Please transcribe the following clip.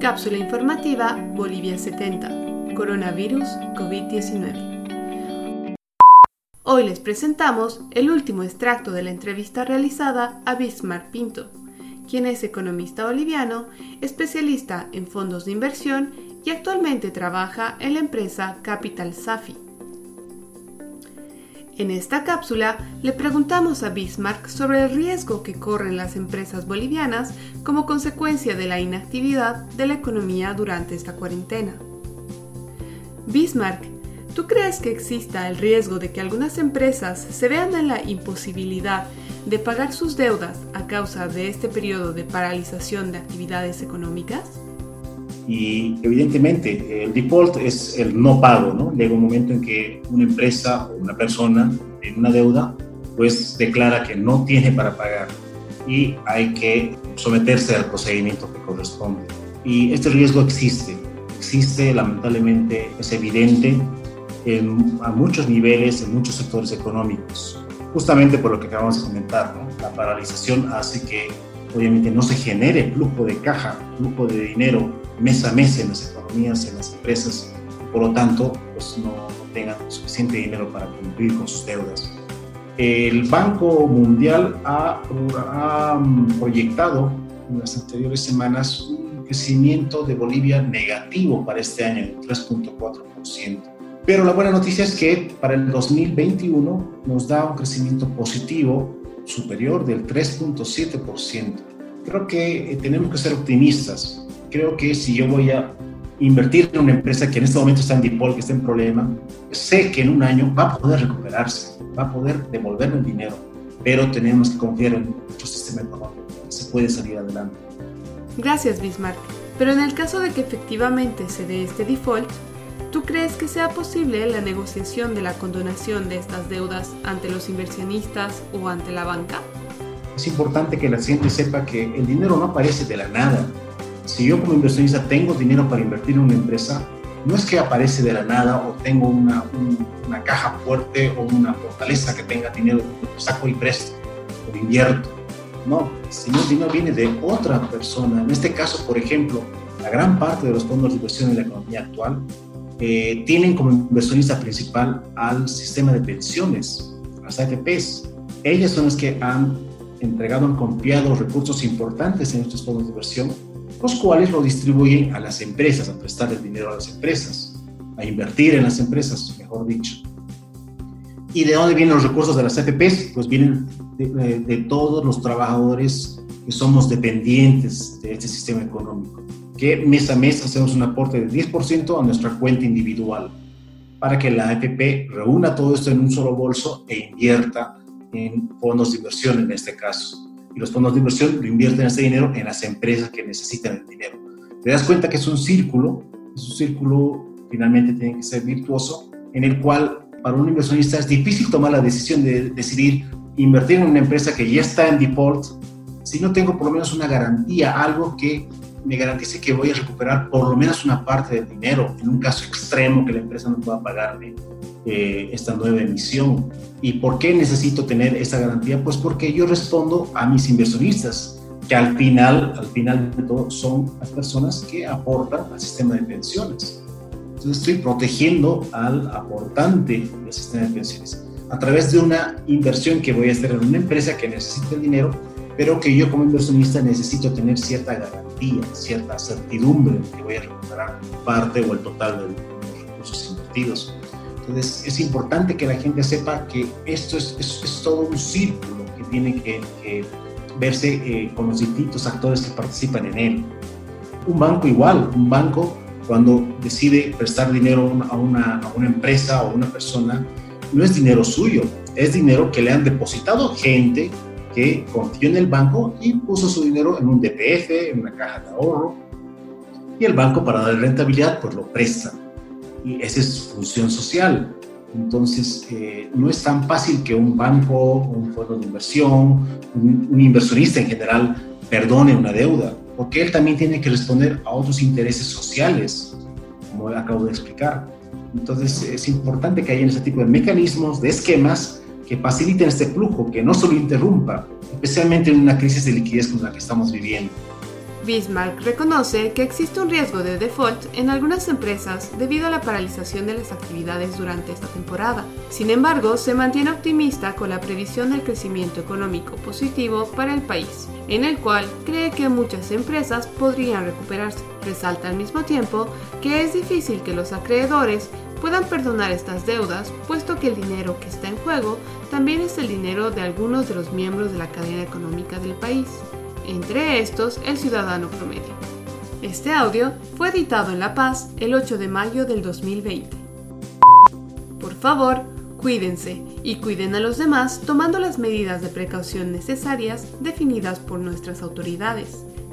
Cápsula informativa Bolivia 70. Coronavirus COVID-19. Hoy les presentamos el último extracto de la entrevista realizada a Bismarck Pinto, quien es economista boliviano, especialista en fondos de inversión y actualmente trabaja en la empresa Capital Safi. En esta cápsula le preguntamos a Bismarck sobre el riesgo que corren las empresas bolivianas como consecuencia de la inactividad de la economía durante esta cuarentena. Bismarck, ¿tú crees que exista el riesgo de que algunas empresas se vean en la imposibilidad de pagar sus deudas a causa de este periodo de paralización de actividades económicas? Y evidentemente el default es el no pago, ¿no? Llega un momento en que una empresa o una persona en una deuda pues declara que no tiene para pagar y hay que someterse al procedimiento que corresponde. Y este riesgo existe, existe lamentablemente, es evidente en, a muchos niveles, en muchos sectores económicos, justamente por lo que acabamos de comentar, ¿no? La paralización hace que obviamente no se genere flujo de caja, flujo de dinero mes a mes en las economías, en las empresas, por lo tanto, pues no, tengan suficiente dinero para cumplir con sus deudas. El Banco Mundial ha, ha proyectado en las anteriores semanas un crecimiento de Bolivia negativo para este año, de 3.4%. Pero la buena noticia es que para el 2021 nos da un crecimiento positivo superior del 3.7%. Creo que eh, tenemos que ser optimistas. Creo que si yo voy a invertir en una empresa que en este momento está en default, que está en problema, sé que en un año va a poder recuperarse, va a poder devolverme el dinero, pero tenemos que confiar en nuestro sistema económico, se puede salir adelante. Gracias, Bismarck. Pero en el caso de que efectivamente se dé este default, ¿Tú crees que sea posible la negociación de la condonación de estas deudas ante los inversionistas o ante la banca? Es importante que la gente sepa que el dinero no aparece de la nada. Si yo como inversionista tengo dinero para invertir en una empresa, no es que aparece de la nada o tengo una, una caja fuerte o una fortaleza que tenga dinero, saco y presto o invierto. No, el dinero viene de otra persona. En este caso, por ejemplo, la gran parte de los fondos de inversión en la economía actual eh, tienen como inversionista principal al sistema de pensiones, las AFPs. Ellas son las que han entregado, han confiado recursos importantes en estos fondos de inversión, los cuales lo distribuyen a las empresas, a prestar el dinero a las empresas, a invertir en las empresas, mejor dicho. ¿Y de dónde vienen los recursos de las AFPs? Pues vienen de, de todos los trabajadores que somos dependientes de este sistema económico que mes a mes hacemos un aporte de 10% a nuestra cuenta individual para que la AFP reúna todo esto en un solo bolso e invierta en fondos de inversión en este caso. Y los fondos de inversión lo invierten ese dinero en las empresas que necesitan el dinero. Te das cuenta que es un círculo, es un círculo finalmente tiene que ser virtuoso, en el cual para un inversionista es difícil tomar la decisión de decidir invertir en una empresa que ya está en default si no tengo por lo menos una garantía, algo que me garantice que voy a recuperar por lo menos una parte del dinero, en un caso extremo que la empresa no pueda pagarme eh, esta nueva emisión. ¿Y por qué necesito tener esa garantía? Pues porque yo respondo a mis inversionistas, que al final, al final de todo son las personas que aportan al sistema de pensiones. Entonces estoy protegiendo al aportante del sistema de pensiones a través de una inversión que voy a hacer en una empresa que necesita el dinero pero que yo como inversionista necesito tener cierta garantía, cierta certidumbre de que voy a recuperar parte o el total de los recursos invertidos. Entonces es importante que la gente sepa que esto es, es, todo un círculo que tiene que, verse eh, con los distintos actores que participan en él. Un banco igual, un banco cuando decide prestar dinero a una, a una empresa o a una persona, no es dinero suyo, es dinero que le han depositado gente que confió en el banco y puso su dinero en un DPF, en una caja de ahorro, y el banco para darle rentabilidad pues lo presta. Y esa es su función social. Entonces, eh, no es tan fácil que un banco, un fondo de inversión, un, un, inversionista en general perdone una deuda, porque él también tiene que responder a otros intereses sociales, como acabo de explicar. Entonces, es importante que haya ese tipo de mecanismos, de esquemas, que faciliten este flujo, que no solo interrumpa, especialmente en una crisis de liquidez como la que estamos viviendo. Bismarck reconoce que existe un riesgo de default en algunas empresas debido a la paralización de las actividades durante esta temporada. Sin embargo, se mantiene optimista con la previsión del crecimiento económico positivo para el país, en el cual cree que muchas empresas podrían recuperarse. Resalta al mismo tiempo que es difícil que los acreedores puedan perdonar estas deudas, puesto que el dinero que está en juego también es el dinero de algunos de los miembros de la cadena económica del país entre estos el ciudadano promedio. Este audio fue editado en La Paz el 8 de mayo del 2020. Por favor, cuídense y cuiden a los demás tomando las medidas de precaución necesarias definidas por nuestras autoridades.